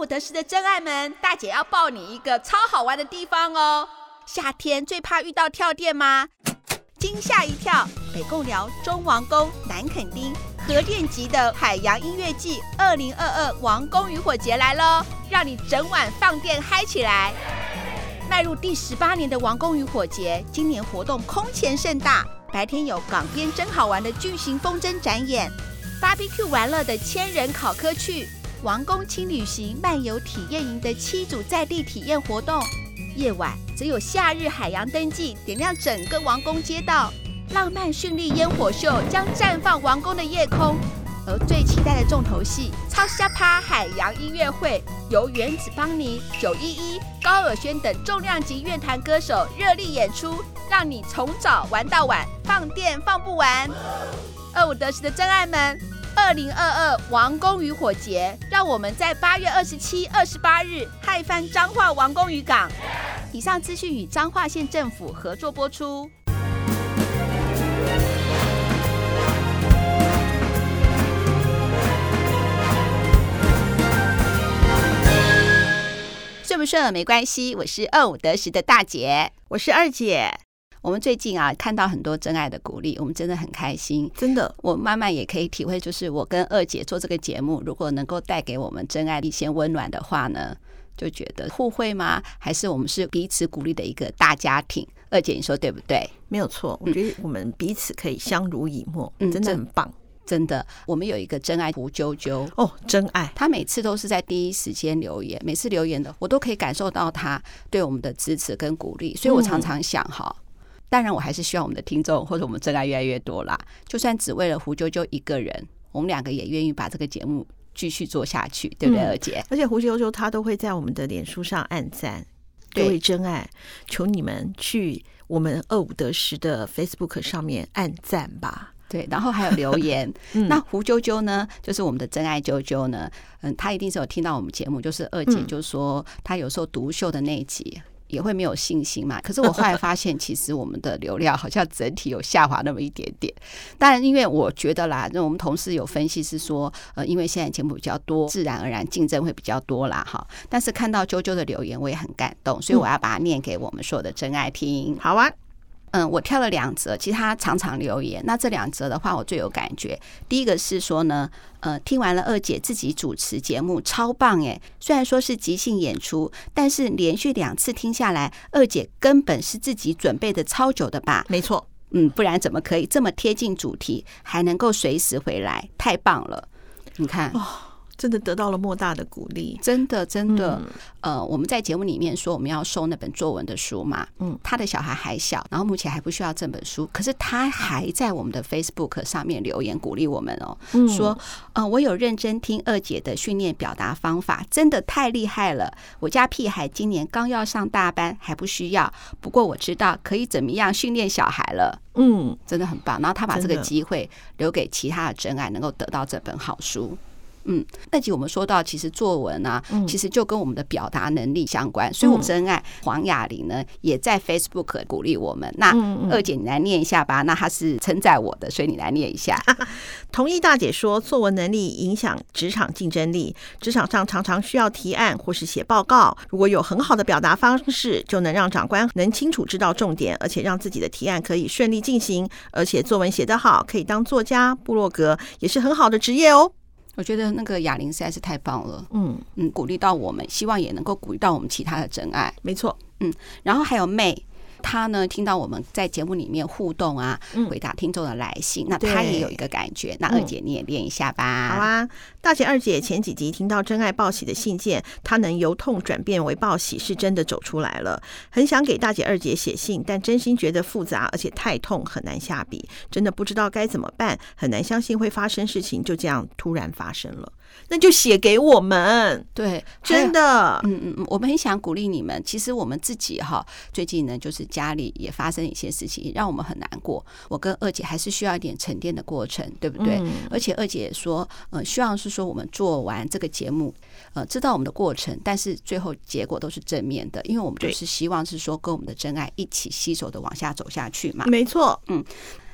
五得十的真爱们，大姐要抱你一个超好玩的地方哦！夏天最怕遇到跳电吗？惊吓一跳！北贡寮中王宫南垦丁核电级的海洋音乐季二零二二王宫渔火节来喽，让你整晚放电嗨起来！迈入第十八年的王宫渔火节，今年活动空前盛大，白天有港边真好玩的巨型风筝展演，BBQ 玩乐的千人烤科趣。王宫轻旅行漫游体验营的七组在地体验活动，夜晚则有夏日海洋灯祭点亮整个王宫街道，浪漫绚丽烟火秀将绽放王宫的夜空。而最期待的重头戏——超虾趴海洋音乐会，由原子邦尼、九一一、高尔宣等重量级乐坛歌手热力演出，让你从早玩到晚，放电放不完。二五得十的真爱们。二零二二王宫渔火节，让我们在八月二十七、二十八日嗨翻彰化王宫渔港。以上资讯与彰化县政府合作播出。顺不顺没关系，我是二五得十的大姐，我是二姐。我们最近啊，看到很多真爱的鼓励，我们真的很开心。真的，我慢慢也可以体会，就是我跟二姐做这个节目，如果能够带给我们真爱一些温暖的话呢，就觉得互惠吗？还是我们是彼此鼓励的一个大家庭？二姐，你说对不对？没有错，我觉得我们彼此可以相濡以沫，嗯，真的很棒。真的，我们有一个真爱胡啾啾哦，真爱，他每次都是在第一时间留言，每次留言的我都可以感受到他对我们的支持跟鼓励，所以我常常想哈。嗯当然，我还是希望我们的听众或者我们真爱越来越多啦。就算只为了胡啾啾一个人，我们两个也愿意把这个节目继续做下去，对不对，二姐？而且胡啾啾他都会在我们的脸书上按赞，各位真爱，求你们去我们二五得十的 Facebook 上面按赞吧。对，然后还有留言。那胡啾啾呢，就是我们的真爱啾啾呢，嗯，他一定是有听到我们节目，就是二姐就说他有时候独秀的那一集。也会没有信心嘛？可是我后来发现，其实我们的流量好像整体有下滑那么一点点。当然，因为我觉得啦，那我们同事有分析是说，呃，因为现在节目比较多，自然而然竞争会比较多啦，哈。但是看到啾啾的留言，我也很感动，所以我要把它念给我们所有的真爱听。好啊。嗯，我挑了两则，其实他常常留言。那这两则的话，我最有感觉。第一个是说呢，呃，听完了二姐自己主持节目，超棒诶！虽然说是即兴演出，但是连续两次听下来，二姐根本是自己准备的超久的吧？没错，嗯，不然怎么可以这么贴近主题，还能够随时回来？太棒了！你看。哦真的得到了莫大的鼓励，真的真的。呃，我们在节目里面说我们要收那本作文的书嘛，嗯，他的小孩还小，然后目前还不需要这本书，可是他还在我们的 Facebook 上面留言鼓励我们哦，说，呃，我有认真听二姐的训练表达方法，真的太厉害了。我家屁孩今年刚要上大班，还不需要，不过我知道可以怎么样训练小孩了，嗯，真的很棒。然后他把这个机会留给其他的真爱，能够得到这本好书。嗯，那集我们说到，其实作文啊，其实就跟我们的表达能力相关。所以，我们真爱黄雅玲呢，也在 Facebook 鼓励我们。那二姐，你来念一下吧。那她是称赞我的，所以你来念一下。同意大姐说，作文能力影响职场竞争力。职场上常常需要提案或是写报告，如果有很好的表达方式，就能让长官能清楚知道重点，而且让自己的提案可以顺利进行。而且作文写得好，可以当作家、部落格，也是很好的职业哦。我觉得那个哑铃实在是太棒了，嗯嗯，鼓励到我们，希望也能够鼓励到我们其他的真爱。没错，嗯，然后还有妹。他呢，听到我们在节目里面互动啊，回答听众的来信，嗯、那他也有一个感觉。那二姐你也练一下吧。好啊，大姐二姐前几集听到真爱报喜的信件，她能由痛转变为报喜，是真的走出来了。很想给大姐二姐写信，但真心觉得复杂，而且太痛，很难下笔，真的不知道该怎么办，很难相信会发生事情，就这样突然发生了。那就写给我们，对，真的，嗯嗯嗯，我们很想鼓励你们。其实我们自己哈，最近呢，就是家里也发生一些事情，让我们很难过。我跟二姐还是需要一点沉淀的过程，对不对？嗯、而且二姐也说，呃，希望是说我们做完这个节目，呃，知道我们的过程，但是最后结果都是正面的，因为我们就是希望是说跟我们的真爱一起携手的往下走下去嘛。没错，嗯。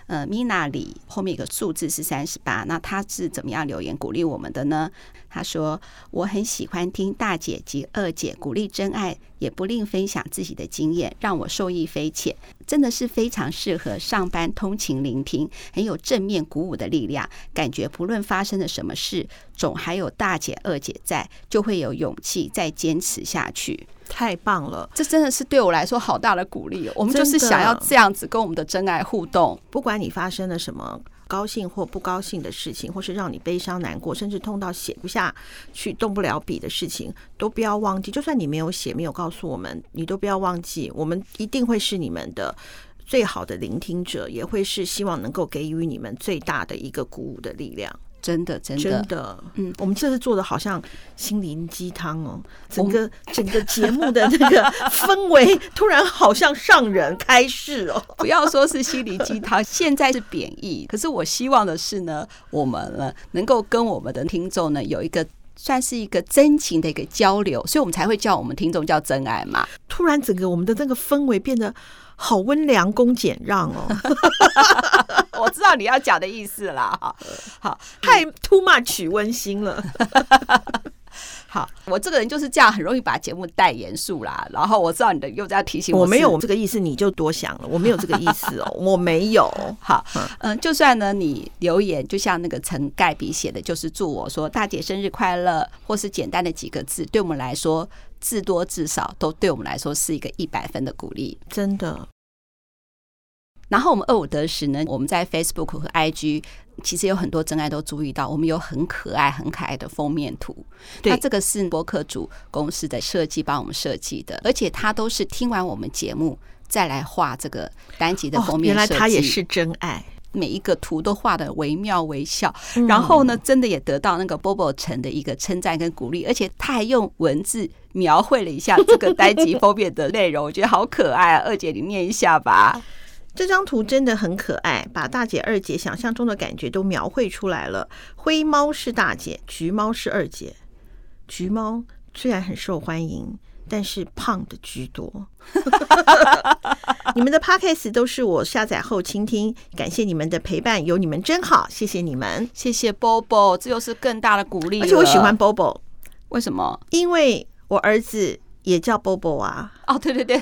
呃，Mina 里后面有个数字是三十八，那他是怎么样留言鼓励我们的呢？他说：“我很喜欢听大姐及二姐鼓励真爱，也不吝分享自己的经验，让我受益匪浅。真的是非常适合上班通勤聆听，很有正面鼓舞的力量。感觉不论发生了什么事，总还有大姐二姐在，就会有勇气再坚持下去。太棒了！这真的是对我来说好大的鼓励。我们就是想要这样子跟我们的真爱互动，不管你发生了什么。”高兴或不高兴的事情，或是让你悲伤难过，甚至痛到写不下去、动不了笔的事情，都不要忘记。就算你没有写，没有告诉我们，你都不要忘记。我们一定会是你们的最好的聆听者，也会是希望能够给予你们最大的一个鼓舞的力量。真的，真的，真的，嗯，我们这次做的好像心灵鸡汤哦，整个整个节目的那个 氛围突然好像上人开示哦。不要说是心灵鸡汤，现在是贬义。可是我希望的是呢，我们呢能够跟我们的听众呢有一个算是一个真情的一个交流，所以我们才会叫我们听众叫真爱嘛。突然整个我们的那个氛围变得。好温良恭俭让哦，我知道你要讲的意思啦。好，好，太 too much 温馨了。好，我这个人就是这样，很容易把节目带严肃啦。然后我知道你的又在提醒我，我没有这个意思，你就多想了。我没有这个意思哦，我没有。好，嗯，就算呢，你留言就像那个陈盖比写的，就是祝我说大姐生日快乐，或是简单的几个字，对我们来说。至多至少都对我们来说是一个一百分的鼓励，真的。然后我们二五得十呢，我们在 Facebook 和 IG 其实有很多真爱都注意到，我们有很可爱、很可爱的封面图。对，那这个是博客主公司的设计帮我们设计的，而且他都是听完我们节目再来画这个单集的封面。原来他也是真爱。每一个图都画得惟妙惟肖，然后呢，真的也得到那个 Bobo 城的一个称赞跟鼓励，而且他还用文字描绘了一下这个单集封面的内容，我觉得好可爱啊！二姐，你念一下吧。这张图真的很可爱，把大姐、二姐想象中的感觉都描绘出来了。灰猫是大姐，橘猫是二姐。橘猫虽然很受欢迎。但是胖的居多，你们的 podcast 都是我下载后倾听，感谢你们的陪伴，有你们真好，谢谢你们，谢谢 Bobo，这又是更大的鼓励。而且我喜欢 Bobo，为什么？因为我儿子也叫 Bobo 啊。哦，对对对，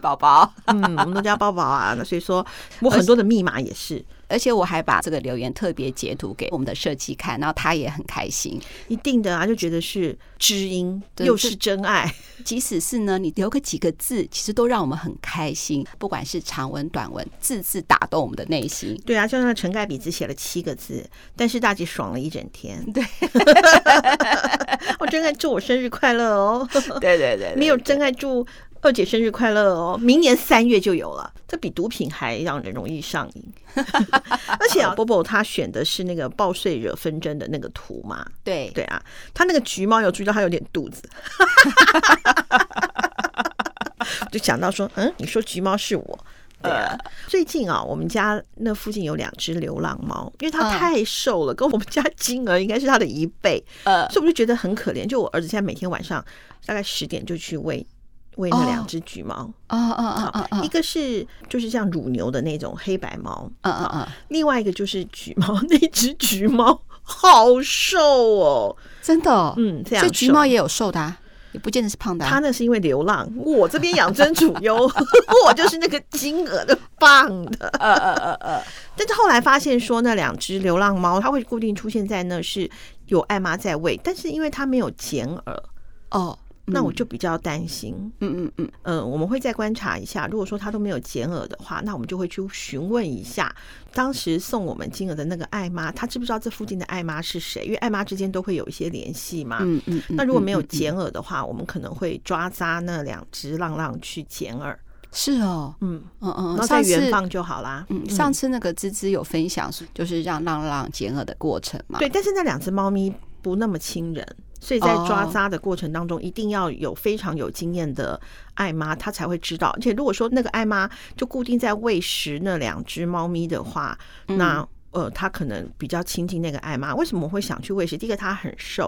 宝宝，嗯，我们都叫宝宝啊。那所以说我很多的密码也是。而且我还把这个留言特别截图给我们的设计看，然后他也很开心。一定的啊，就觉得是知音，又是真爱。即使是呢，你留个几个字，其实都让我们很开心。不管是长文短文，字字打动我们的内心。对啊，就像陈盖笔只写了七个字，但是大姐爽了一整天。对，我真爱祝我生日快乐哦。对对对，没有真爱祝。二姐生日快乐哦！明年三月就有了，这比毒品还让人容易上瘾。而且啊，Bobo 他选的是那个报税惹纷争的那个图嘛？对对啊，他那个橘猫有注意到他有点肚子，就想到说，嗯，你说橘猫是我？对啊。最近啊，我们家那附近有两只流浪猫，因为它太瘦了，跟我们家金儿应该是它的一倍，呃，所以我就觉得很可怜。就我儿子现在每天晚上大概十点就去喂。喂那两只橘猫，啊啊啊啊！一个是就是像乳牛的那种黑白猫，嗯嗯嗯，另外一个就是橘猫，那只橘猫好瘦哦，真的，哦，嗯，这样。橘猫也有瘦的，啊，也不见得是胖的，啊。它那是因为流浪，我这边养尊处优，我就是那个金额的棒的，呃呃呃呃。但是后来发现说，那两只流浪猫它会固定出现在那，是有艾妈在喂，但是因为它没有剪耳，哦。那我就比较担心，嗯嗯嗯，呃，我们会再观察一下。如果说他都没有剪耳的话，那我们就会去询问一下，当时送我们金额的那个爱妈，他知不知道这附近的爱妈是谁？因为爱妈之间都会有一些联系嘛。嗯嗯。那如果没有剪耳的话，我们可能会抓扎那两只浪浪去剪耳。是哦，嗯嗯嗯，然后再原放就好啦。嗯，上次那个芝芝有分享，就是让浪浪剪耳的过程嘛。对，但是那两只猫咪不那么亲人。所以在抓扎的过程当中，一定要有非常有经验的爱妈，她才会知道。而且如果说那个爱妈就固定在喂食那两只猫咪的话，那呃，她可能比较亲近那个爱妈。为什么我会想去喂食？第一个，他很瘦；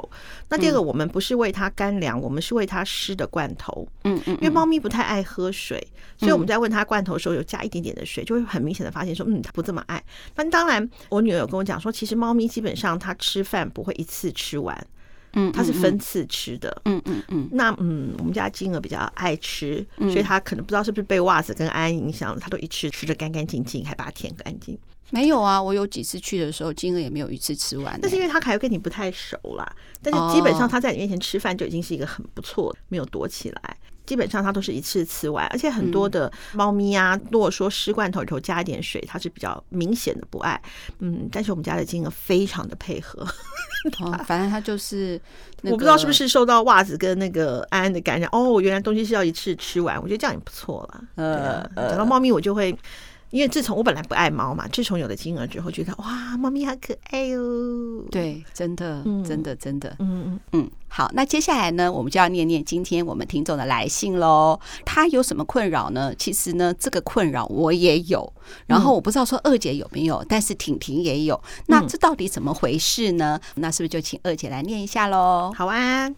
那第二个，我们不是喂它干粮，我们是喂它湿的罐头。嗯嗯，因为猫咪不太爱喝水，所以我们在喂它罐头的时候有加一点点的水，就会很明显的发现说，嗯，它不这么爱。那当然，我女儿有跟我讲说，其实猫咪基本上它吃饭不会一次吃完。嗯，它是分次吃的。嗯嗯嗯。那嗯，我们家金鹅比较爱吃，所以他可能不知道是不是被袜子跟安安影响，他都一吃吃的干干净净，还把它舔干净。没有啊，我有几次去的时候，金额也没有一次吃完。但是因为他还跟你不太熟啦。但是基本上他在你面前吃饭就已经是一个很不错，没有躲起来。基本上它都是一次吃完，而且很多的猫咪啊，如果说湿罐头里头加一点水，它是比较明显的不爱。嗯，但是我们家的金额非常的配合，哦，反正它就是，我不知道是不是受到袜子跟那个安安的感染。哦，原来东西是要一次吃完，我觉得这样也不错了。呃，讲到猫咪，我就会。因为自从我本来不爱猫嘛，自从有了金儿之后，觉得哇，猫咪好可爱哦。对，真的，真的，真的，嗯嗯嗯。好，那接下来呢，我们就要念念今天我们听众的来信喽。他有什么困扰呢？其实呢，这个困扰我也有，然后我不知道说二姐有没有，但是婷婷也有。那这到底怎么回事呢？那是不是就请二姐来念一下喽？好啊，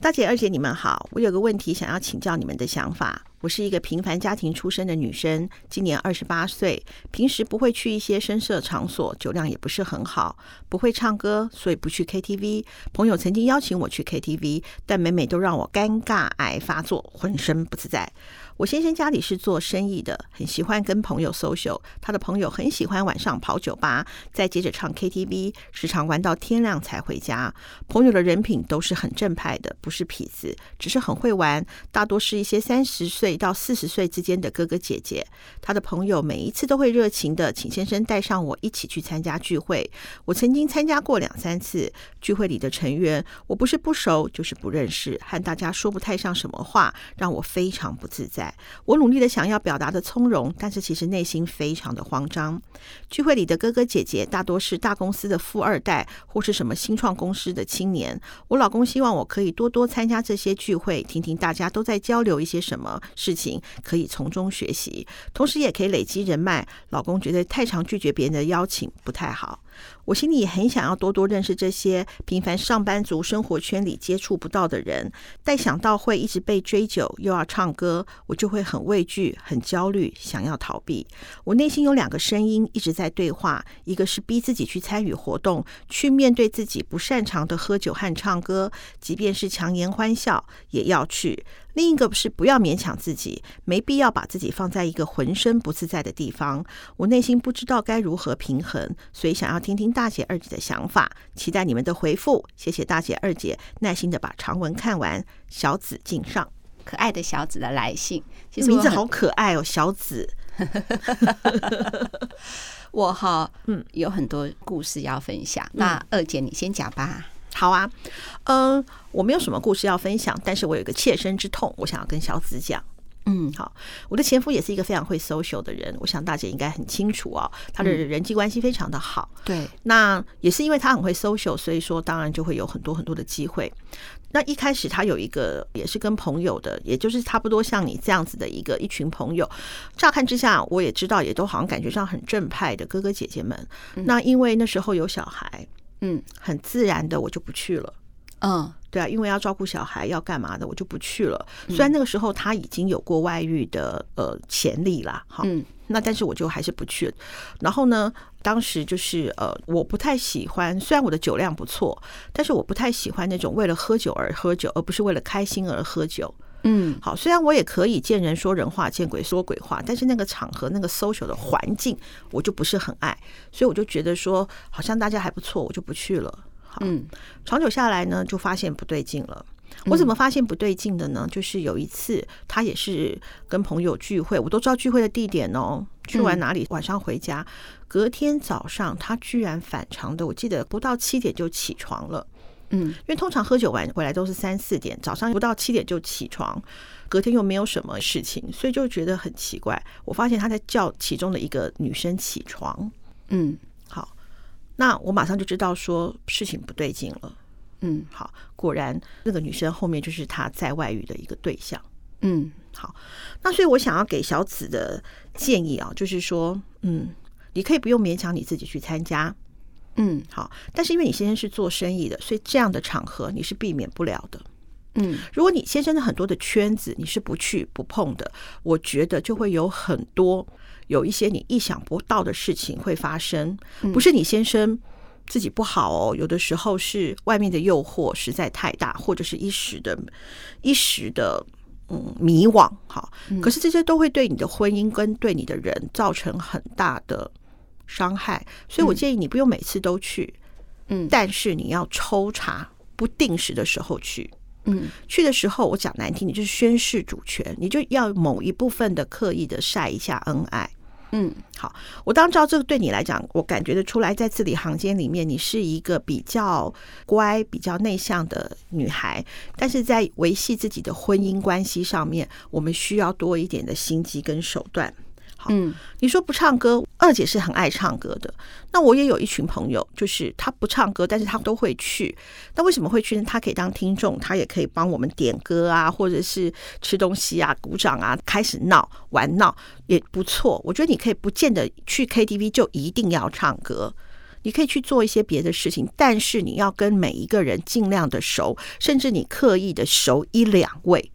大姐、二姐，你们好，我有个问题想要请教你们的想法。我是一个平凡家庭出身的女生，今年二十八岁。平时不会去一些声色场所，酒量也不是很好，不会唱歌，所以不去 KTV。朋友曾经邀请我去 KTV，但每每都让我尴尬癌发作，浑身不自在。我先生家里是做生意的，很喜欢跟朋友 social。他的朋友很喜欢晚上跑酒吧，再接着唱 KTV，时常玩到天亮才回家。朋友的人品都是很正派的，不是痞子，只是很会玩。大多是一些三十岁到四十岁之间的哥哥姐姐。他的朋友每一次都会热情的请先生带上我一起去参加聚会。我曾经参加过两三次聚会里的成员，我不是不熟，就是不认识，和大家说不太上什么话，让我非常不自在。我努力的想要表达的从容，但是其实内心非常的慌张。聚会里的哥哥姐姐大多是大公司的富二代，或是什么新创公司的青年。我老公希望我可以多多参加这些聚会，听听大家都在交流一些什么事情，可以从中学习，同时也可以累积人脉。老公觉得太常拒绝别人的邀请不太好。我心里也很想要多多认识这些平凡上班族生活圈里接触不到的人，但想到会一直被追酒，又要唱歌，我就会很畏惧、很焦虑，想要逃避。我内心有两个声音一直在对话：一个是逼自己去参与活动，去面对自己不擅长的喝酒和唱歌，即便是强颜欢笑也要去。另一个是不要勉强自己，没必要把自己放在一个浑身不自在的地方。我内心不知道该如何平衡，所以想要听听大姐、二姐的想法，期待你们的回复。谢谢大姐、二姐耐心的把长文看完。小紫敬上，可爱的小紫的来信，其实名字好可爱哦，小紫。我哈，嗯，有很多故事要分享。嗯、那二姐你先讲吧。好啊，嗯，我没有什么故事要分享，但是我有一个切身之痛，我想要跟小紫讲。嗯，好，我的前夫也是一个非常会 social 的人，我想大姐应该很清楚哦，他的人际关系非常的好。对，那也是因为他很会 social，所以说当然就会有很多很多的机会。那一开始他有一个也是跟朋友的，也就是差不多像你这样子的一个一群朋友，乍看之下我也知道，也都好像感觉上很正派的哥哥姐姐们。那因为那时候有小孩。嗯，很自然的我就不去了。嗯，对啊，因为要照顾小孩，要干嘛的，我就不去了。虽然那个时候他已经有过外遇的呃潜力啦，哈，嗯，那但是我就还是不去了。然后呢，当时就是呃，我不太喜欢，虽然我的酒量不错，但是我不太喜欢那种为了喝酒而喝酒，而不是为了开心而喝酒。嗯，好，虽然我也可以见人说人话，见鬼说鬼话，但是那个场合、那个 social 的环境，我就不是很爱，所以我就觉得说，好像大家还不错，我就不去了。好，嗯，长久下来呢，就发现不对劲了。我怎么发现不对劲的呢？就是有一次，他也是跟朋友聚会，我都知道聚会的地点哦，去完哪里，晚上回家，隔天早上他居然反常的，我记得不到七点就起床了。嗯，因为通常喝酒完回来都是三四点，早上不到七点就起床，隔天又没有什么事情，所以就觉得很奇怪。我发现他在叫其中的一个女生起床。嗯，好，那我马上就知道说事情不对劲了。嗯，好，果然那个女生后面就是他在外遇的一个对象。嗯，好，那所以我想要给小紫的建议啊，就是说，嗯，你可以不用勉强你自己去参加。嗯，好，但是因为你先生是做生意的，所以这样的场合你是避免不了的。嗯，如果你先生的很多的圈子你是不去不碰的，我觉得就会有很多有一些你意想不到的事情会发生。不是你先生自己不好哦，有的时候是外面的诱惑实在太大，或者是一时的、一时的嗯迷惘。好，可是这些都会对你的婚姻跟对你的人造成很大的。伤害，所以我建议你不用每次都去，嗯，但是你要抽查，不定时的时候去，嗯，去的时候我讲难听，你就是宣示主权，你就要某一部分的刻意的晒一下恩爱，嗯，好，我当知道这个对你来讲，我感觉得出来，在字里行间里面，你是一个比较乖、比较内向的女孩，但是在维系自己的婚姻关系上面，我们需要多一点的心机跟手段。嗯，你说不唱歌，二姐是很爱唱歌的。那我也有一群朋友，就是他不唱歌，但是他都会去。那为什么会去呢？他可以当听众，他也可以帮我们点歌啊，或者是吃东西啊、鼓掌啊，开始闹玩闹也不错。我觉得你可以不见得去 KTV 就一定要唱歌，你可以去做一些别的事情，但是你要跟每一个人尽量的熟，甚至你刻意的熟一两位，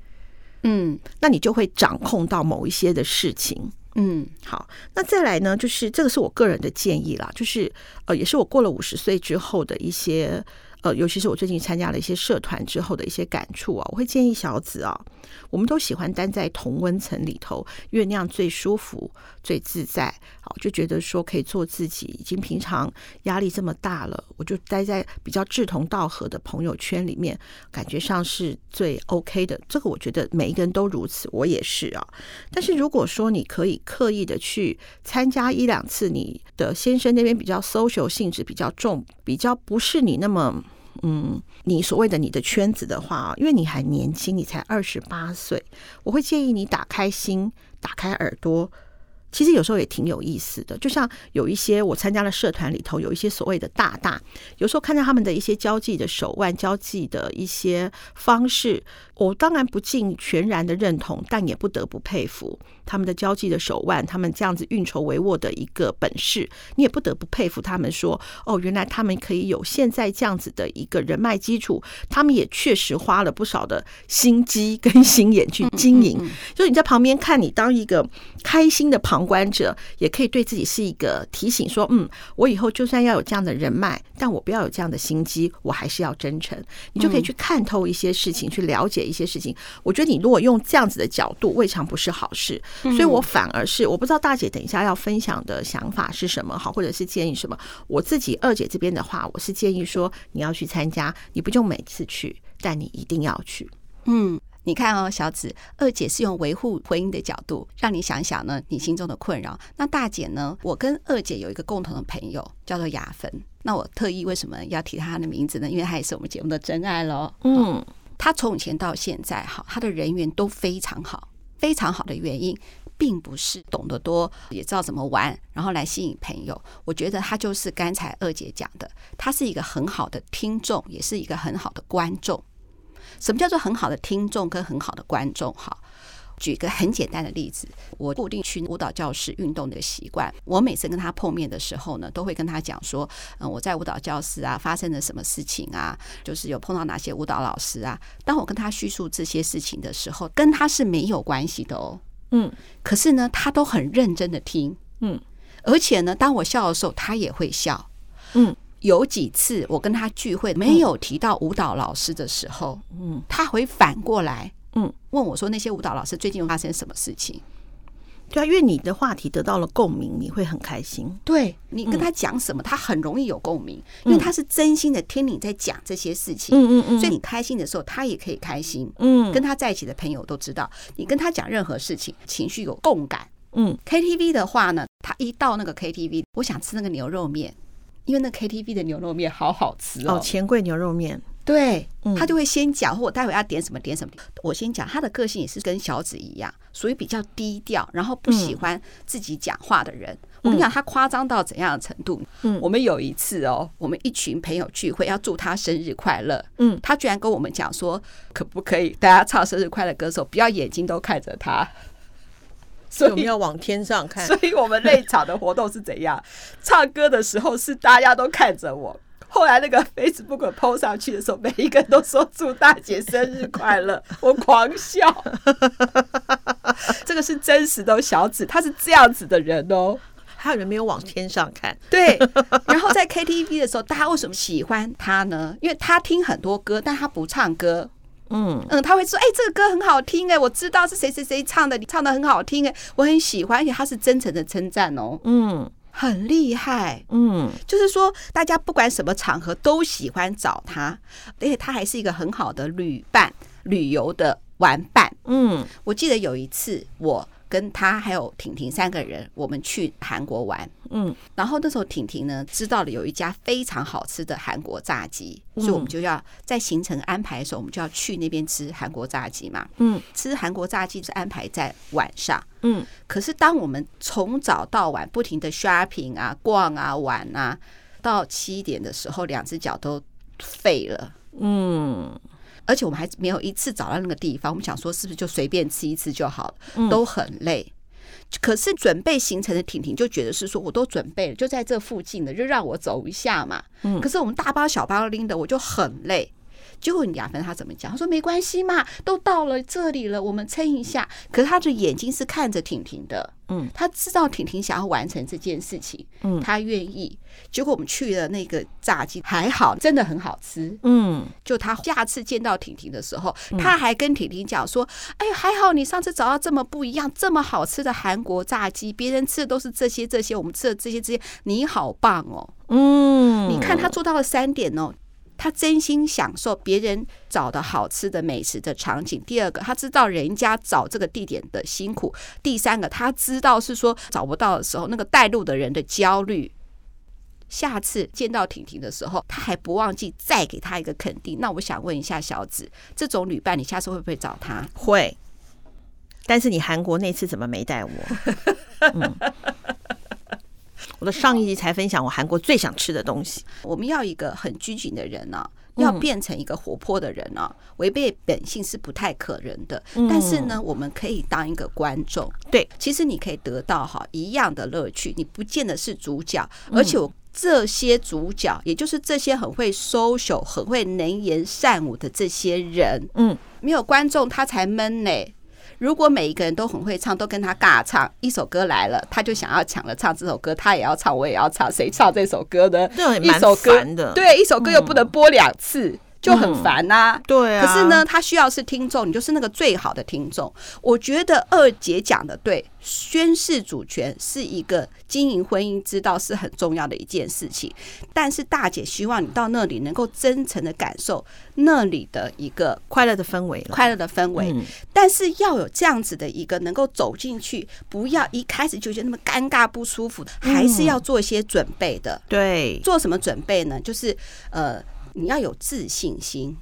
嗯，那你就会掌控到某一些的事情。嗯，好，那再来呢？就是这个是我个人的建议啦，就是呃，也是我过了五十岁之后的一些呃，尤其是我最近参加了一些社团之后的一些感触啊，我会建议小紫啊。我们都喜欢待在同温层里头，因为那样最舒服、最自在。好，就觉得说可以做自己。已经平常压力这么大了，我就待在比较志同道合的朋友圈里面，感觉上是最 OK 的。这个我觉得每一个人都如此，我也是啊。但是如果说你可以刻意的去参加一两次，你的先生那边比较 social 性质比较重，比较不是你那么。嗯，你所谓的你的圈子的话，因为你还年轻，你才二十八岁，我会建议你打开心，打开耳朵。其实有时候也挺有意思的，就像有一些我参加了社团里头，有一些所谓的大大，有时候看到他们的一些交际的手腕、交际的一些方式，我当然不尽全然的认同，但也不得不佩服他们的交际的手腕，他们这样子运筹帷幄的一个本事，你也不得不佩服他们说，哦，原来他们可以有现在这样子的一个人脉基础，他们也确实花了不少的心机跟心眼去经营，就是你在旁边看，你当一个开心的旁。观者也可以对自己是一个提醒，说：“嗯，我以后就算要有这样的人脉，但我不要有这样的心机，我还是要真诚。”你就可以去看透一些事情，去了解一些事情。我觉得你如果用这样子的角度，未尝不是好事。所以我反而是我不知道大姐等一下要分享的想法是什么，好，或者是建议什么。我自己二姐这边的话，我是建议说你要去参加，你不就每次去，但你一定要去。嗯。你看哦，小紫，二姐是用维护婚姻的角度，让你想想呢，你心中的困扰。那大姐呢？我跟二姐有一个共同的朋友，叫做雅芬。那我特意为什么要提她的名字呢？因为她也是我们节目的真爱喽。嗯，他从以前到现在，哈，他的人缘都非常好。非常好的原因，并不是懂得多，也知道怎么玩，然后来吸引朋友。我觉得他就是刚才二姐讲的，他是一个很好的听众，也是一个很好的观众。什么叫做很好的听众跟很好的观众？哈，举一个很简单的例子，我固定去舞蹈教室运动的习惯。我每次跟他碰面的时候呢，都会跟他讲说，嗯，我在舞蹈教室啊发生了什么事情啊，就是有碰到哪些舞蹈老师啊。当我跟他叙述这些事情的时候，跟他是没有关系的哦。嗯，可是呢，他都很认真的听。嗯，而且呢，当我笑的时候，他也会笑。嗯。有几次我跟他聚会没有提到舞蹈老师的时候，嗯，他会反过来，嗯，问我说那些舞蹈老师最近又发生什么事情？对啊，因为你的话题得到了共鸣，你会很开心。对，你跟他讲什么，他很容易有共鸣，因为他是真心的听你在讲这些事情。嗯嗯嗯，所以你开心的时候，他也可以开心。嗯，跟他在一起的朋友都知道，你跟他讲任何事情，情绪有共感。嗯，KTV 的话呢，他一到那个 KTV，我想吃那个牛肉面。因为那 KTV 的牛肉面好好吃哦，钱柜牛肉面，对，他就会先讲，或我待会要点什么点什么。我先讲，他的个性也是跟小紫一样，属于比较低调，然后不喜欢自己讲话的人。我跟你讲，他夸张到怎样的程度？嗯，我们有一次哦，我们一群朋友聚会要祝他生日快乐，嗯，他居然跟我们讲说，可不可以大家唱生日快乐歌的时候，不要眼睛都看着他。所以我们要往天上看。所以我们那场的活动是怎样？唱歌的时候是大家都看着我。后来那个 Facebook post 上去的时候，每一个人都说祝大姐生日快乐，我狂笑。这个是真实的小紫，他是这样子的人哦。还有人没有往天上看。对。然后在 KTV 的时候，大家为什么喜欢他呢？因为他听很多歌，但他不唱歌。嗯嗯，他会说：“哎、欸，这个歌很好听哎，我知道是谁谁谁唱的，你唱的很好听哎，我很喜欢。”而且他是真诚的称赞哦。嗯。很厉害，嗯，就是说，大家不管什么场合都喜欢找他，而且他还是一个很好的旅伴、旅游的玩伴，嗯。我记得有一次我。跟他还有婷婷三个人，我们去韩国玩，嗯，然后那时候婷婷呢知道了有一家非常好吃的韩国炸鸡，所以我们就要在行程安排的时候，我们就要去那边吃韩国炸鸡嘛，嗯，吃韩国炸鸡是安排在晚上，嗯，可是当我们从早到晚不停的 shopping 啊、逛啊、玩啊，到七点的时候，两只脚都废了，嗯。而且我们还没有一次找到那个地方，我们想说是不是就随便吃一次就好了，都很累。可是准备行程的婷婷就觉得是说，我都准备了，就在这附近的，就让我走一下嘛。可是我们大包小包拎的，我就很累。结果雅芬他怎么讲？他说没关系嘛，都到了这里了，我们撑一下。可是他的眼睛是看着婷婷的，嗯，他知道婷婷想要完成这件事情，嗯，他愿意。结果我们去了那个炸鸡，还好，真的很好吃，嗯。就他下次见到婷婷的时候，他还跟婷婷讲说：“哎，还好你上次找到这么不一样、这么好吃的韩国炸鸡，别人吃的都是这些这些，我们吃的这些这些，你好棒哦，嗯。你看他做到了三点哦。”他真心享受别人找的好吃的美食的场景。第二个，他知道人家找这个地点的辛苦。第三个，他知道是说找不到的时候，那个带路的人的焦虑。下次见到婷婷的时候，他还不忘记再给他一个肯定。那我想问一下小紫，这种旅伴，你下次会不会找他？会。但是你韩国那次怎么没带我？嗯我的上一集才分享我韩国最想吃的东西。我们要一个很拘谨的人呢、啊，要变成一个活泼的人呢、啊，违背本性是不太可能的。但是呢，我们可以当一个观众。对，其实你可以得到哈一样的乐趣。你不见得是主角，而且我这些主角，也就是这些很会 social、很会能言善舞的这些人，嗯，没有观众他才闷呢。如果每一个人都很会唱，都跟他尬唱，一首歌来了，他就想要抢着唱这首歌，他也要唱，我也要唱，谁唱这首歌呢？对，一首歌的，对，一首歌又不能播两次。嗯就很烦呐、啊嗯，对啊。可是呢，他需要是听众，你就是那个最好的听众。我觉得二姐讲的对，宣誓主权是一个经营婚姻之道，是很重要的一件事情。但是大姐希望你到那里能够真诚的感受那里的一个快乐的氛围，快乐的氛围。嗯、但是要有这样子的一个能够走进去，不要一开始就觉得那么尴尬不舒服，还是要做一些准备的。对，做什么准备呢？就是呃。你要有自信心。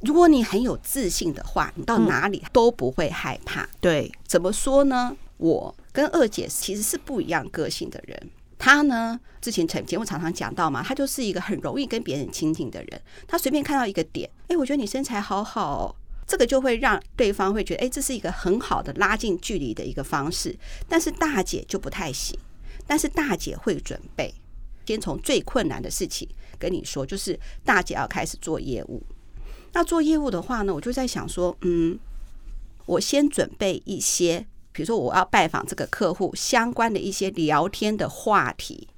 如果你很有自信的话，你到哪里都不会害怕。对，怎么说呢？我跟二姐其实是不一样个性的人。她呢，之前节目常常讲到嘛，她就是一个很容易跟别人亲近的人。她随便看到一个点，哎，我觉得你身材好好哦，这个就会让对方会觉得，哎，这是一个很好的拉近距离的一个方式。但是大姐就不太行，但是大姐会准备。先从最困难的事情跟你说，就是大姐要开始做业务。那做业务的话呢，我就在想说，嗯，我先准备一些，比如说我要拜访这个客户相关的一些聊天的话题。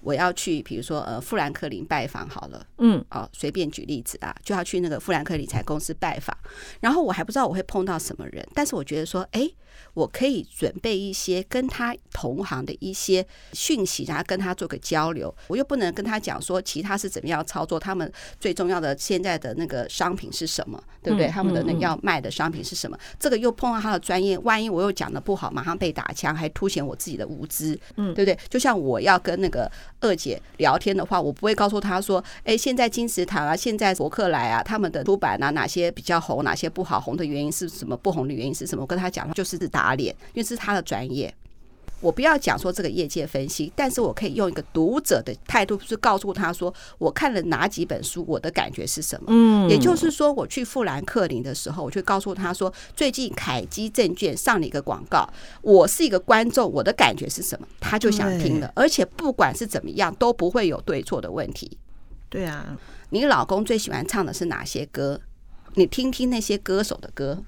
我要去，比如说呃，富兰克林拜访好了，嗯，哦，随便举例子啊，就要去那个富兰克林理财公司拜访。然后我还不知道我会碰到什么人，但是我觉得说，哎。我可以准备一些跟他同行的一些讯息，然后跟他做个交流。我又不能跟他讲说其他是怎么样操作，他们最重要的现在的那个商品是什么，对不对？他们的那要卖的商品是什么？这个又碰到他的专业，万一我又讲的不好，马上被打枪，还凸显我自己的无知，嗯，对不对？就像我要跟那个二姐聊天的话，我不会告诉她说，哎，现在金石堂啊，现在博客来啊，他们的出版啊，哪些比较红，哪些不好，红的原因是什么？不红的原因是什么？我跟她讲，就是打脸，因为这是他的专业。我不要讲说这个业界分析，但是我可以用一个读者的态度，是告诉他说，我看了哪几本书，我的感觉是什么。嗯，也就是说，我去富兰克林的时候，我就告诉他说，最近凯基证券上了一个广告，我是一个观众，我的感觉是什么，他就想听了，而且不管是怎么样，都不会有对错的问题。对啊，你老公最喜欢唱的是哪些歌？你听听那些歌手的歌。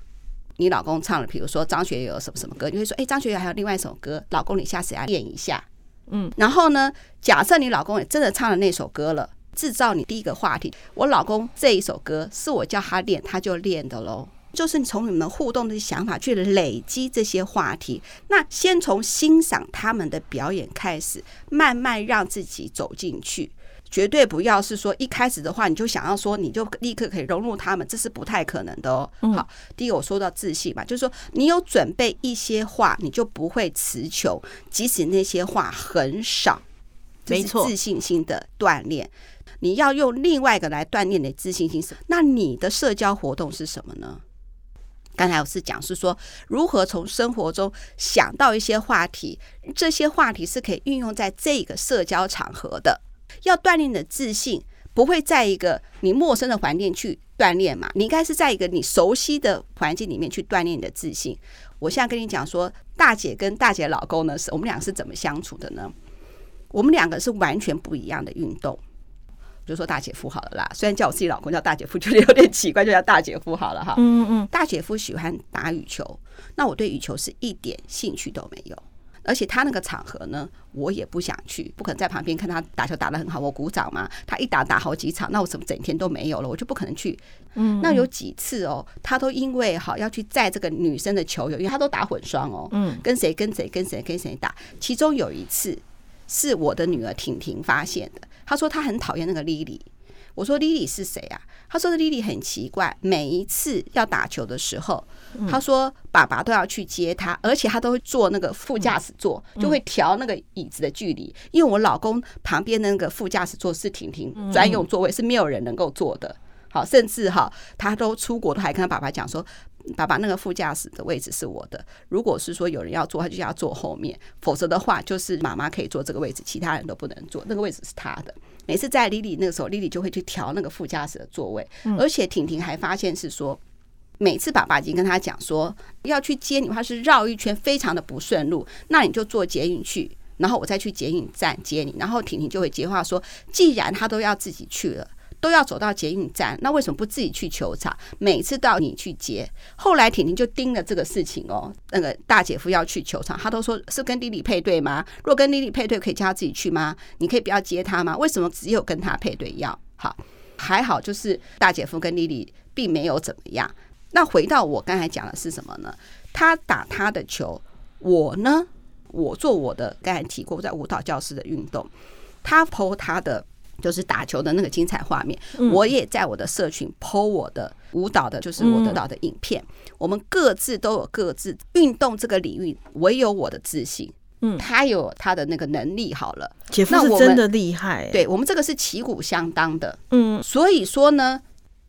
你老公唱了，比如说张学友什么什么歌，你会说，哎，张学友还有另外一首歌，老公你下次要练一下。嗯，然后呢，假设你老公也真的唱了那首歌了，制造你第一个话题。我老公这一首歌是我叫他练，他就练的喽。就是你从你们互动的想法去累积这些话题，那先从欣赏他们的表演开始，慢慢让自己走进去。绝对不要是说一开始的话，你就想要说你就立刻可以融入他们，这是不太可能的哦。好，第一个我说到自信嘛，就是说你有准备一些话，你就不会词穷，即使那些话很少。没错，自信心的锻炼，你要用另外一个来锻炼你的自信心。那你的社交活动是什么呢？刚才我是讲是说如何从生活中想到一些话题，这些话题是可以运用在这个社交场合的。要锻炼你的自信，不会在一个你陌生的环境去锻炼嘛？你应该是在一个你熟悉的环境里面去锻炼你的自信。我现在跟你讲说，大姐跟大姐老公呢，是我们俩是怎么相处的呢？我们两个是完全不一样的运动。就说大姐夫好了啦，虽然叫我自己老公叫大姐夫，觉得有点奇怪，就叫大姐夫好了哈。嗯嗯，大姐夫喜欢打羽球，那我对羽球是一点兴趣都没有。而且他那个场合呢，我也不想去，不可能在旁边看他打球打得很好，我鼓掌嘛。他一打打好几场，那我怎么整天都没有了？我就不可能去。嗯，那有几次哦，他都因为好要去载这个女生的球友，因为他都打混双哦。嗯，跟谁跟谁跟谁跟谁打。其中有一次是我的女儿婷婷发现的，她说她很讨厌那个莉莉。我说莉莉是谁啊？她说的莉莉很奇怪，每一次要打球的时候，他说爸爸都要去接他，而且他都会坐那个副驾驶座，就会调那个椅子的距离。因为我老公旁边那个副驾驶座是婷婷专用座位，是没有人能够坐的。好，甚至哈，他都出国都还跟他爸爸讲说。爸爸，那个副驾驶的位置是我的。如果是说有人要坐，他就要坐后面；否则的话，就是妈妈可以坐这个位置，其他人都不能坐。那个位置是他的。每次在莉莉那个时候，莉莉就会去调那个副驾驶的座位。而且婷婷还发现是说，每次爸爸已经跟他讲说要去接你的话，是绕一圈，非常的不顺路。那你就坐捷运去，然后我再去捷运站接你。然后婷婷就会接话说，既然他都要自己去了。都要走到捷运站，那为什么不自己去球场？每次到你去接。后来婷婷就盯了这个事情哦。那个大姐夫要去球场，他都说是跟丽丽配对吗？若跟丽丽配对，可以叫他自己去吗？你可以不要接他吗？为什么只有跟他配对要？好，还好，就是大姐夫跟丽丽并没有怎么样。那回到我刚才讲的是什么呢？他打他的球，我呢，我做我的。刚才提过在舞蹈教室的运动，他 po 他的。就是打球的那个精彩画面，我也在我的社群 po 我的舞蹈的，就是我得到的影片。我们各自都有各自运动这个领域，唯有我的自信，嗯，他有他的那个能力。好了，姐夫是真的厉害，对我们这个是旗鼓相当的，嗯，所以说呢。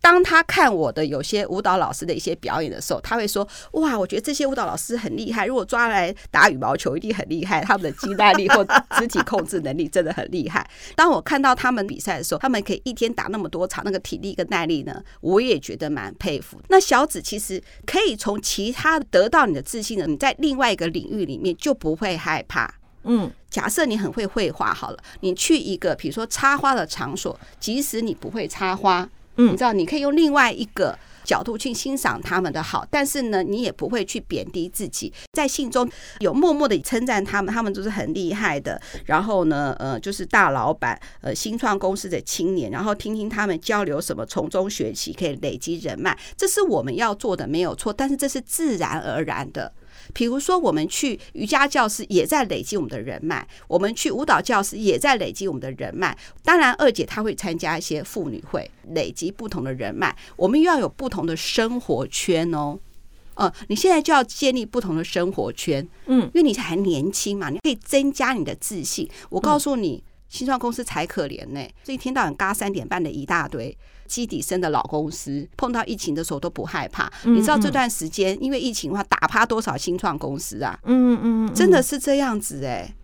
当他看我的有些舞蹈老师的一些表演的时候，他会说：“哇，我觉得这些舞蹈老师很厉害。如果抓来打羽毛球，一定很厉害。他们的肌耐力或 肢体控制能力真的很厉害。”当我看到他们比赛的时候，他们可以一天打那么多场，那个体力跟耐力呢，我也觉得蛮佩服。那小紫其实可以从其他得到你的自信呢，你在另外一个领域里面就不会害怕。嗯，假设你很会绘画，好了，你去一个比如说插花的场所，即使你不会插花。嗯，你知道，你可以用另外一个角度去欣赏他们的好，但是呢，你也不会去贬低自己，在信中有默默的称赞他们，他们都是很厉害的。然后呢，呃，就是大老板，呃，新创公司的青年，然后听听他们交流什么，从中学习，可以累积人脉，这是我们要做的，没有错。但是这是自然而然的。比如说，我们去瑜伽教室也在累积我们的人脉；我们去舞蹈教室也在累积我们的人脉。当然，二姐她会参加一些妇女会，累积不同的人脉。我们又要有不同的生活圈哦。呃，你现在就要建立不同的生活圈，嗯，因为你还年轻嘛，你可以增加你的自信。我告诉你，新创公司才可怜呢，这一天到晚嘎三点半的一大堆。基底深的老公司，碰到疫情的时候都不害怕。嗯嗯，你知道这段时间因为疫情的话，打趴多少新创公司啊？嗯嗯，嗯，真的是这样子哎、欸，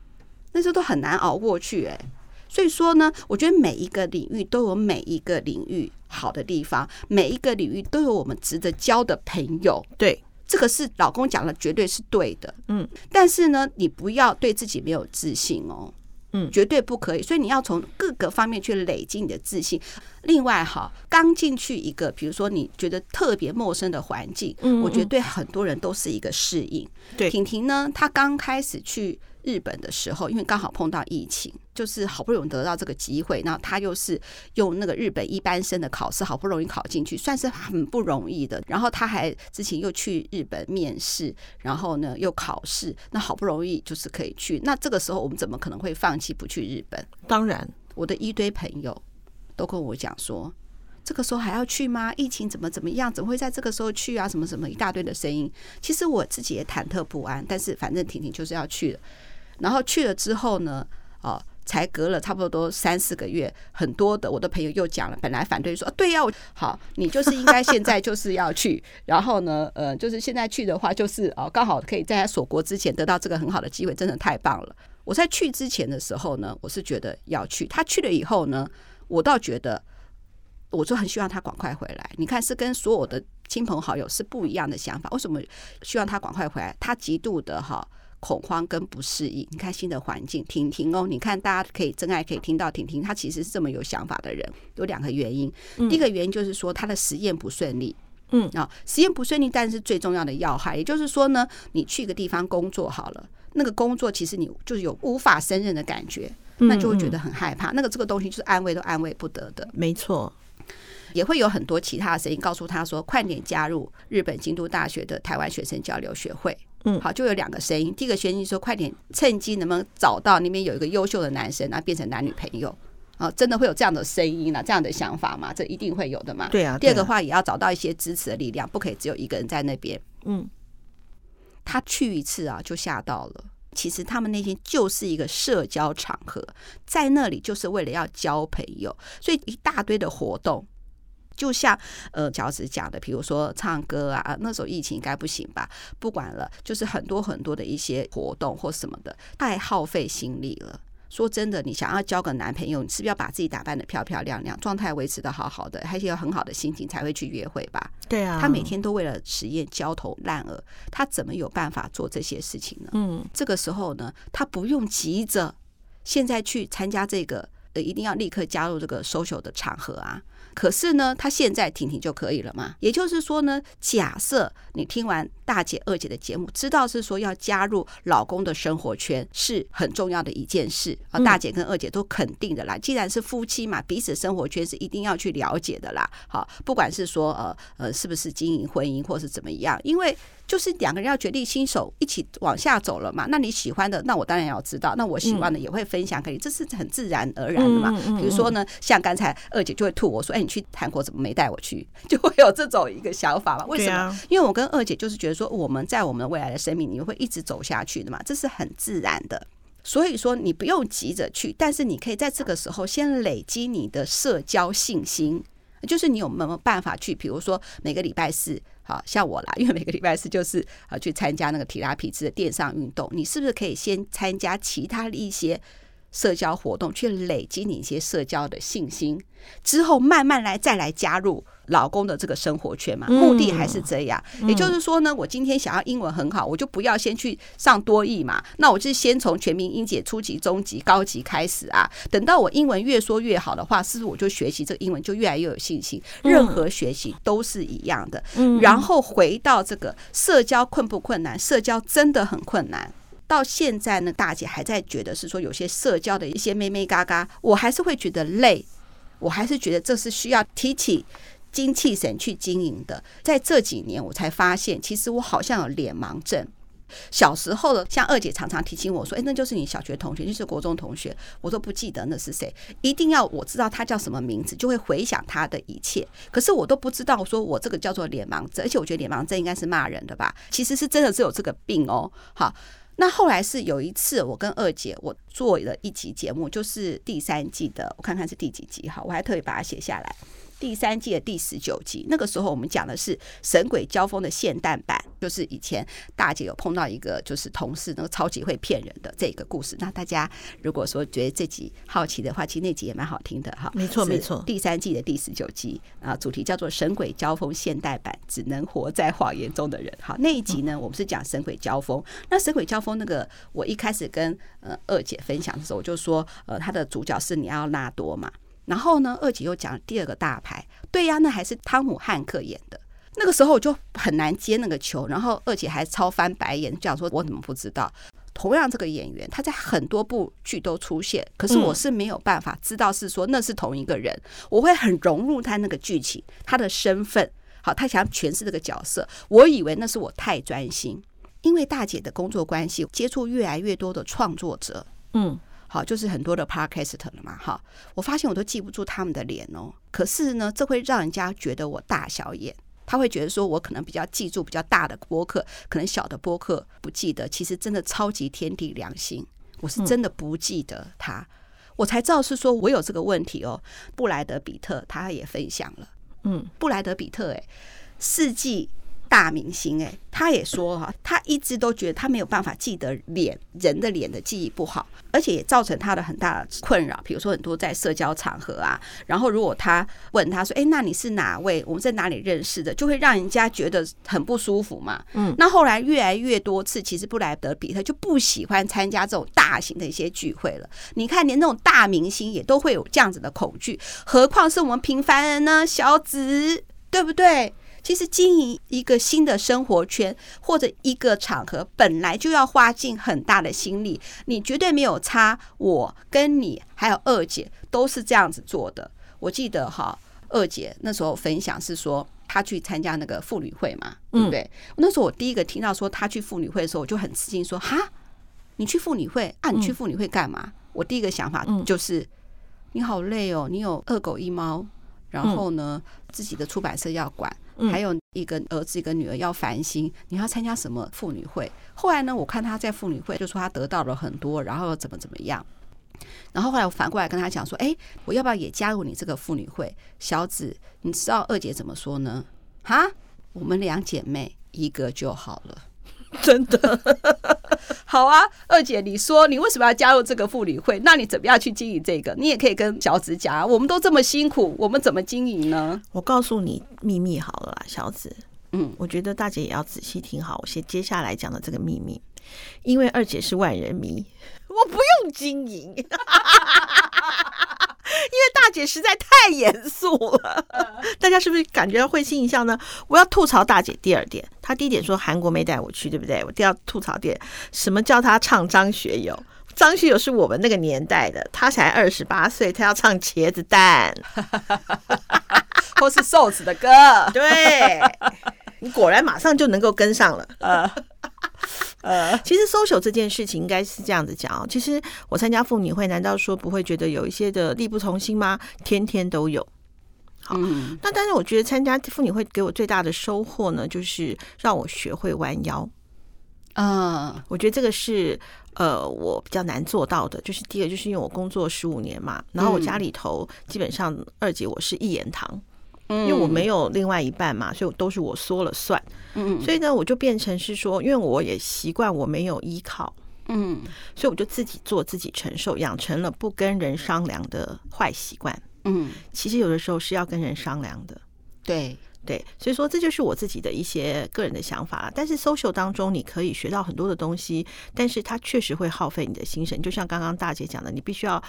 那时候都很难熬过去哎、欸。所以说呢，我觉得每一个领域都有每一个领域好的地方，每一个领域都有我们值得交的朋友。对，这个是老公讲的，绝对是对的。嗯，但是呢，你不要对自己没有自信哦。嗯，绝对不可以。所以你要从各个方面去累积你的自信。另外，哈，刚进去一个，比如说你觉得特别陌生的环境，嗯，我觉得对很多人都是一个适应。对，婷婷呢，她刚开始去。日本的时候，因为刚好碰到疫情，就是好不容易得到这个机会，然后他又是用那个日本一般生的考试，好不容易考进去，算是很不容易的。然后他还之前又去日本面试，然后呢又考试，那好不容易就是可以去。那这个时候我们怎么可能会放弃不去日本？当然，我的一堆朋友都跟我讲说，这个时候还要去吗？疫情怎么怎么样？怎么会在这个时候去啊？什么什么一大堆的声音。其实我自己也忐忑不安，但是反正婷婷就是要去了。然后去了之后呢，哦，才隔了差不多三四个月，很多的我的朋友又讲了，本来反对说，对呀，好，你就是应该现在就是要去，然后呢，呃，就是现在去的话，就是哦，刚好可以在他锁国之前得到这个很好的机会，真的太棒了。我在去之前的时候呢，我是觉得要去，他去了以后呢，我倒觉得，我就很希望他赶快回来。你看，是跟所有的亲朋好友是不一样的想法。为什么希望他赶快回来？他极度的哈。恐慌跟不适应，你看新的环境，婷婷哦，你看大家可以真爱可以听到婷婷，她其实是这么有想法的人，有两个原因。第一个原因就是说她的实验不顺利，嗯啊，实验不顺利，但是最重要的要害，也就是说呢，你去一个地方工作好了，那个工作其实你就是有无法胜任的感觉，那就会觉得很害怕。那个这个东西就是安慰都安慰不得的，没错。也会有很多其他的声音告诉他说，快点加入日本京都大学的台湾学生交流学会。嗯，好，就有两个声音。第一个声音说，快点趁机能不能找到那边有一个优秀的男生，然后变成男女朋友啊？真的会有这样的声音呢？这样的想法吗？这一定会有的嘛？对啊。第二个话也要找到一些支持的力量，不可以只有一个人在那边。嗯，他去一次啊，就吓到了。其实他们那天就是一个社交场合，在那里就是为了要交朋友，所以一大堆的活动。就像呃，乔子讲的，比如说唱歌啊，那时候疫情应该不行吧？不管了，就是很多很多的一些活动或什么的，太耗费心力了。说真的，你想要交个男朋友，你是不是要把自己打扮的漂漂亮亮，状态维持的好好的，还是有很好的心情才会去约会吧？对啊，他每天都为了实验焦头烂额，他怎么有办法做这些事情呢？嗯，这个时候呢，他不用急着现在去参加这个，呃，一定要立刻加入这个 social 的场合啊。可是呢，他现在听听就可以了嘛？也就是说呢，假设你听完大姐、二姐的节目，知道是说要加入老公的生活圈是很重要的一件事啊。大姐跟二姐都肯定的啦，既然是夫妻嘛，彼此生活圈是一定要去了解的啦。好，不管是说呃呃，是不是经营婚姻，或是怎么样，因为。就是两个人要决定新手一起往下走了嘛？那你喜欢的，那我当然要知道；那我喜欢的也会分享给你，这是很自然而然的嘛。比如说呢，像刚才二姐就会吐我说：“哎，你去韩国怎么没带我去？” 就会有这种一个想法嘛。为什么？因为我跟二姐就是觉得说，我们在我们未来的生命你会一直走下去的嘛，这是很自然的。所以说你不用急着去，但是你可以在这个时候先累积你的社交信心，就是你有没有办法去？比如说每个礼拜四。好像我啦，因为每个礼拜四就是啊去参加那个提拉皮兹的电商运动，你是不是可以先参加其他的一些社交活动，去累积你一些社交的信心，之后慢慢来再来加入。老公的这个生活圈嘛，目的还是这样。也就是说呢，我今天想要英文很好，我就不要先去上多译嘛。那我就先从全民英姐初级、中级、高级开始啊。等到我英文越说越好的话，是不是我就学习这个英文就越来越有信心？任何学习都是一样的。然后回到这个社交困不困难？社交真的很困难。到现在呢，大姐还在觉得是说有些社交的一些妹妹嘎嘎，我还是会觉得累。我还是觉得这是需要提起。精气神去经营的，在这几年我才发现，其实我好像有脸盲症。小时候的，像二姐常常提醒我说：“哎，那就是你小学同学，就是国中同学。”我都不记得那是谁，一定要我知道他叫什么名字，就会回想他的一切。可是我都不知道，说我这个叫做脸盲症，而且我觉得脸盲症应该是骂人的吧？其实是真的是有这个病哦。好，那后来是有一次，我跟二姐我做了一集节目，就是第三季的，我看看是第几集哈，我还特别把它写下来。第三季的第十九集。那个时候我们讲的是神鬼交锋的现代版，就是以前大姐有碰到一个就是同事，那个超级会骗人的这个故事。那大家如果说觉得这集好奇的话，其实那集也蛮好听的哈。没错没错，第三季的第十九集啊，主题叫做神鬼交锋现代版，只能活在谎言中的人。好，那一集呢，我们是讲神鬼交锋。那神鬼交锋那个，我一开始跟呃二姐分享的时候，我就说呃，他的主角是尼奥纳多嘛。然后呢，二姐又讲第二个大牌，对呀，那还是汤姆汉克演的。那个时候我就很难接那个球，然后二姐还超翻白眼，讲说我怎么不知道？同样这个演员，他在很多部剧都出现，可是我是没有办法知道是说那是同一个人，我会很融入他那个剧情，他的身份。好，他想诠释这个角色，我以为那是我太专心，因为大姐的工作关系，接触越来越多的创作者，嗯。好，就是很多的 podcast 了嘛，哈，我发现我都记不住他们的脸哦。可是呢，这会让人家觉得我大小眼，他会觉得说我可能比较记住比较大的播客，可能小的播客不记得。其实真的超级天地良心，我是真的不记得他，我才知道是说我有这个问题哦。布莱德比特他也分享了，嗯，布莱德比特，哎，世纪。大明星哎，他也说哈，他一直都觉得他没有办法记得脸人的脸的记忆不好，而且也造成他的很大的困扰。比如说很多在社交场合啊，然后如果他问他说：“哎，那你是哪位？我们在哪里认识的？”就会让人家觉得很不舒服嘛。嗯，那后来越来越多次，其实布莱德比特就不喜欢参加这种大型的一些聚会了。你看，连那种大明星也都会有这样子的恐惧，何况是我们平凡人呢？小子，对不对？其实经营一个新的生活圈或者一个场合，本来就要花尽很大的心力。你绝对没有差，我跟你还有二姐都是这样子做的。我记得哈，二姐那时候分享是说，她去参加那个妇女会嘛，对不对？那时候我第一个听到说她去妇女会的时候，我就很吃惊，说哈，你去妇女会啊？你去妇女会干嘛？我第一个想法就是，你好累哦，你有二狗一猫，然后呢，自己的出版社要管。还有一个儿子一个女儿要烦心，你要参加什么妇女会？后来呢，我看他在妇女会就说他得到了很多，然后怎么怎么样。然后后来我反过来跟他讲说，哎，我要不要也加入你这个妇女会？小子，你知道二姐怎么说呢？哈，我们两姐妹一个就好了。真的 好啊，二姐，你说你为什么要加入这个妇女会？那你怎么样去经营这个？你也可以跟小子讲，我们都这么辛苦，我们怎么经营呢？我告诉你秘密好了啦，小子，嗯，我觉得大姐也要仔细听好，我先接下来讲的这个秘密，因为二姐是万人迷，我不用经营。因为大姐实在太严肃了，大家是不是感觉到会心一笑呢？我要吐槽大姐第二点，她第一点说韩国没带我去，对不对？我第二吐槽点，什么叫她唱张学友？张学友是我们那个年代的，他才二十八岁，他要唱茄子蛋，或是瘦子的歌，对，你果然马上就能够跟上了，呃。呃，其实 social 这件事情应该是这样子讲哦。其实我参加妇女会，难道说不会觉得有一些的力不从心吗？天天都有。好，那但是我觉得参加妇女会给我最大的收获呢，就是让我学会弯腰。嗯，我觉得这个是呃我比较难做到的。就是第一个，就是因为我工作十五年嘛，然后我家里头基本上二姐我是一言堂。因为我没有另外一半嘛，所以都是我说了算。嗯，所以呢，我就变成是说，因为我也习惯我没有依靠，嗯，所以我就自己做自己承受，养成了不跟人商量的坏习惯。嗯，其实有的时候是要跟人商量的。对对，所以说这就是我自己的一些个人的想法。但是 social 当中你可以学到很多的东西，但是它确实会耗费你的心神。就像刚刚大姐讲的，你必须要。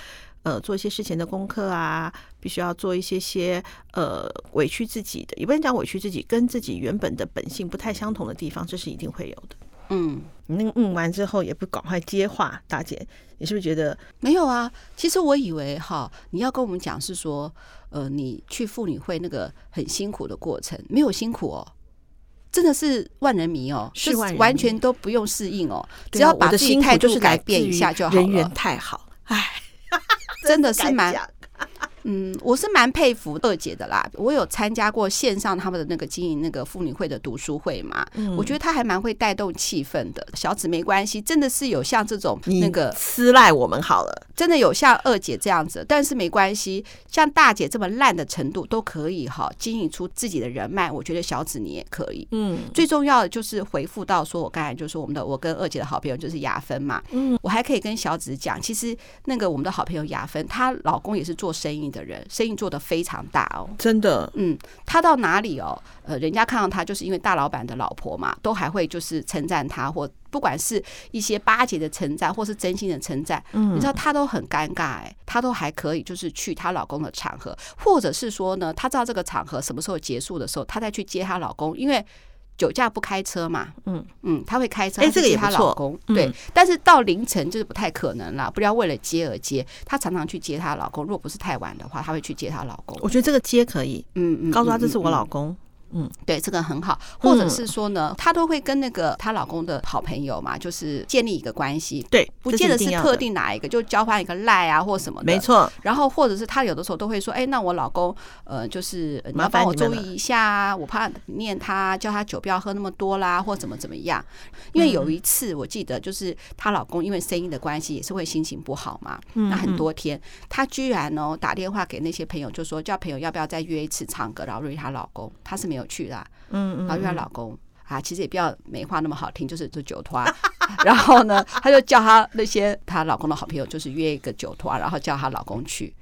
呃，做一些事前的功课啊，必须要做一些些呃委屈自己的，也不能讲委屈自己，跟自己原本的本性不太相同的地方，这是一定会有的。嗯，你那个嗯完之后也不赶快接话，大姐，你是不是觉得没有啊？其实我以为哈，你要跟我们讲是说，呃，你去妇女会那个很辛苦的过程，没有辛苦哦，真的是万人迷哦，是完全都不用适应哦，只要把自己态度改变一下就好了。人缘太好，哎。真的是蛮，嗯，我是蛮佩服二姐的啦。我有参加过线上他们的那个经营那个妇女会的读书会嘛，嗯、我觉得她还蛮会带动气氛的。小紫没关系，真的是有像这种那个私赖我们好了，真的有像二姐这样子，但是没关系，像大姐这么烂的程度都可以哈，经营出自己的人脉。我觉得小紫你也可以，嗯，最重要的就是回复到说我刚才就说我们的我跟二姐的好朋友就是雅芬嘛，嗯，我还可以跟小紫讲，其实那个我们的好朋友雅芬，她老公也是做生意的人，生意做得非常大哦，真的，嗯，他到哪里哦，呃，人家看到他就是因为大老板的老婆嘛，都还会就是称赞他，或不管是一些巴结的称赞，或是真心的称赞，嗯，你知道他都很尴尬哎，他都还可以就是去她老公的场合，或者是说呢，他知道这个场合什么时候结束的时候，他再去接她老公，因为。酒驾不开车嘛？嗯嗯，她会开车。哎，这个也她老公对，嗯、但是到凌晨就是不太可能了。不要为了接而接，她常常去接她老公。如果不是太晚的话，她会去接她老公。我觉得这个接可以，嗯嗯，告诉他这是我老公。嗯嗯嗯嗯，对，这个很好，或者是说呢，她都会跟那个她老公的好朋友嘛，就是建立一个关系。对，不见得是特定哪一个，就交换一个赖啊或什么的。没错。然后或者是她有的时候都会说，哎，那我老公呃，就是你要帮我注意一下啊，我怕念他，叫他酒不要喝那么多啦，或怎么怎么样。因为有一次我记得，就是她老公因为生意的关系，也是会心情不好嘛。那很多天，她居然哦打电话给那些朋友，就说叫朋友要不要再约一次唱歌，然后约她老公，她是没有。有去啦，嗯嗯，然后约她老公啊，其实也不要没话那么好听，就是做 酒托。然后呢，她就叫她那些她老公的好朋友，就是约一个酒托，然后叫她老公去。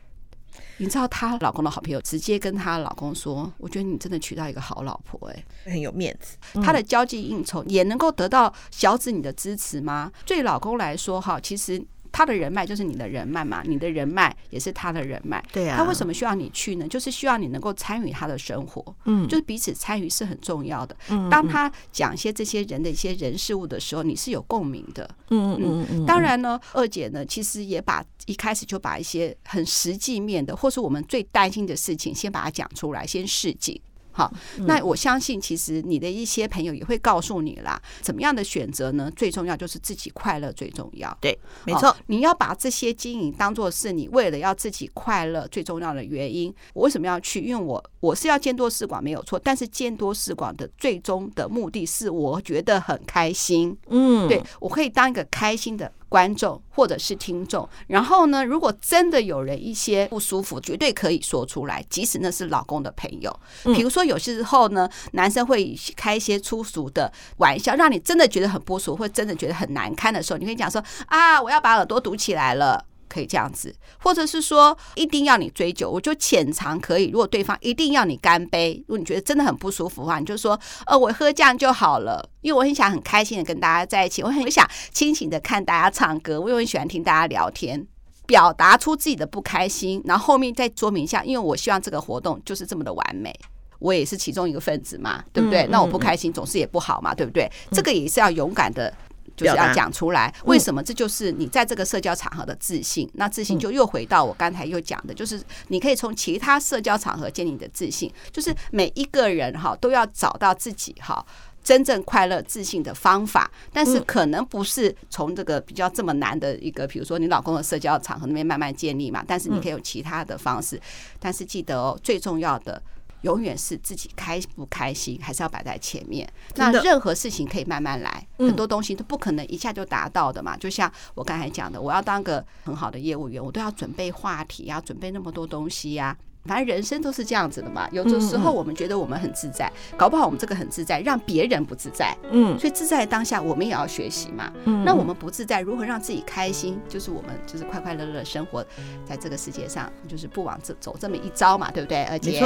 你知道她老公的好朋友直接跟她老公说：“我觉得你真的娶到一个好老婆，哎，很有面子。她的交际应酬也能够得到小子你的支持吗？对老公来说，哈，其实。”他的人脉就是你的人脉嘛，你的人脉也是他的人脉。对啊，他为什么需要你去呢？就是需要你能够参与他的生活。嗯，就是彼此参与是很重要的。嗯，当他讲一些这些人的一些人事物的时候，你是有共鸣的。嗯嗯嗯嗯。当然呢，二姐呢，其实也把一开始就把一些很实际面的，或是我们最担心的事情，先把它讲出来，先示警。好，那我相信其实你的一些朋友也会告诉你啦，怎么样的选择呢？最重要就是自己快乐最重要。对，没错，你要把这些经营当做是你为了要自己快乐最重要的原因。我为什么要去？因为我我是要见多识广没有错，但是见多识广的最终的目的是我觉得很开心。嗯，对，我可以当一个开心的。观众或者是听众，然后呢，如果真的有人一些不舒服，绝对可以说出来，即使那是老公的朋友。比如说，有些时候呢，男生会开一些粗俗的玩笑，让你真的觉得很不舒服，或真的觉得很难堪的时候，你可以讲说：“啊，我要把耳朵堵起来了。”可以这样子，或者是说一定要你追究，我就浅尝可以。如果对方一定要你干杯，如果你觉得真的很不舒服的话，你就说呃，我喝这样就好了，因为我很想很开心的跟大家在一起，我很想清醒的看大家唱歌，我又很喜欢听大家聊天，表达出自己的不开心，然后后面再说明一下，因为我希望这个活动就是这么的完美，我也是其中一个分子嘛，对不对？那我不开心总是也不好嘛，对不对？这个也是要勇敢的。就是要讲出来，为什么？这就是你在这个社交场合的自信。那自信就又回到我刚才又讲的，就是你可以从其他社交场合建立你的自信。就是每一个人哈都要找到自己哈真正快乐自信的方法，但是可能不是从这个比较这么难的一个，比如说你老公的社交场合那边慢慢建立嘛。但是你可以有其他的方式。但是记得哦，最重要的。永远是自己开不开心，还是要摆在前面。那任何事情可以慢慢来，很多东西都不可能一下就达到的嘛。就像我刚才讲的，我要当个很好的业务员，我都要准备话题呀，准备那么多东西呀。反正人生都是这样子的嘛。有的时候我们觉得我们很自在，搞不好我们这个很自在，让别人不自在。嗯，所以自在当下，我们也要学习嘛。嗯，那我们不自在，如何让自己开心？就是我们就是快快乐乐生活在这个世界上，就是不往这走这么一遭嘛，对不对？而且。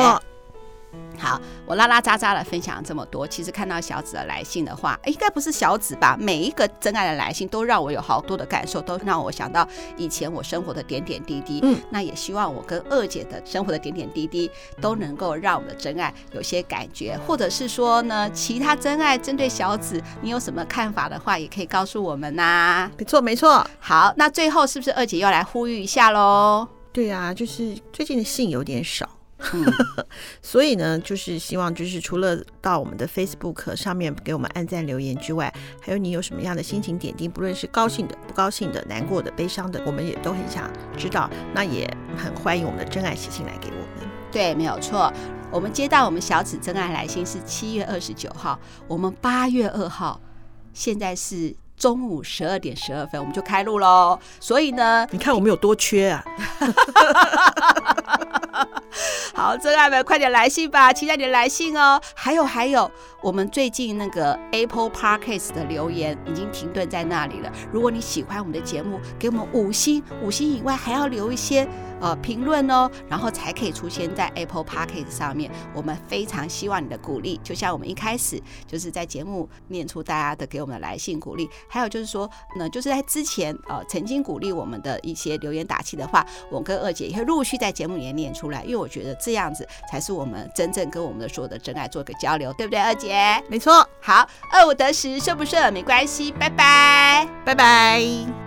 好，我拉拉杂杂的分享了这么多，其实看到小紫的来信的话，应该不是小紫吧？每一个真爱的来信都让我有好多的感受，都让我想到以前我生活的点点滴滴。嗯，那也希望我跟二姐的生活的点点滴滴都能够让我们的真爱有些感觉，或者是说呢，其他真爱针对小紫，你有什么看法的话，也可以告诉我们呐、啊。没错，没错。好，那最后是不是二姐要来呼吁一下喽？对啊，就是最近的信有点少。所以呢，就是希望就是除了到我们的 Facebook 上面给我们按赞留言之外，还有你有什么样的心情点滴，不论是高兴的、不高兴的、难过的、悲伤的，我们也都很想知道。那也很欢迎我们的真爱写信来给我们。对，没有错。我们接到我们小紫真爱来信是七月二十九号，我们八月二号，现在是。中午十二点十二分，我们就开录喽。所以呢，你看我们有多缺啊！好，真爱们快点来信吧，期待你的来信哦。还有还有，我们最近那个 Apple Podcast 的留言已经停顿在那里了。如果你喜欢我们的节目，给我们五星，五星以外还要留一些呃评论哦，然后才可以出现在 Apple Podcast 上面。我们非常希望你的鼓励，就像我们一开始就是在节目念出大家的给我们的来信鼓励，还有就是说呢，就是在之前呃曾经鼓励我们的一些留言打气的话，我跟二姐也会陆续在节目里面念出来，因为我觉得这样子才是我们真正跟我们的所有的真爱做一个交流，对不对，二姐？没错。好，二五得十，顺不顺没关系，拜拜，拜拜。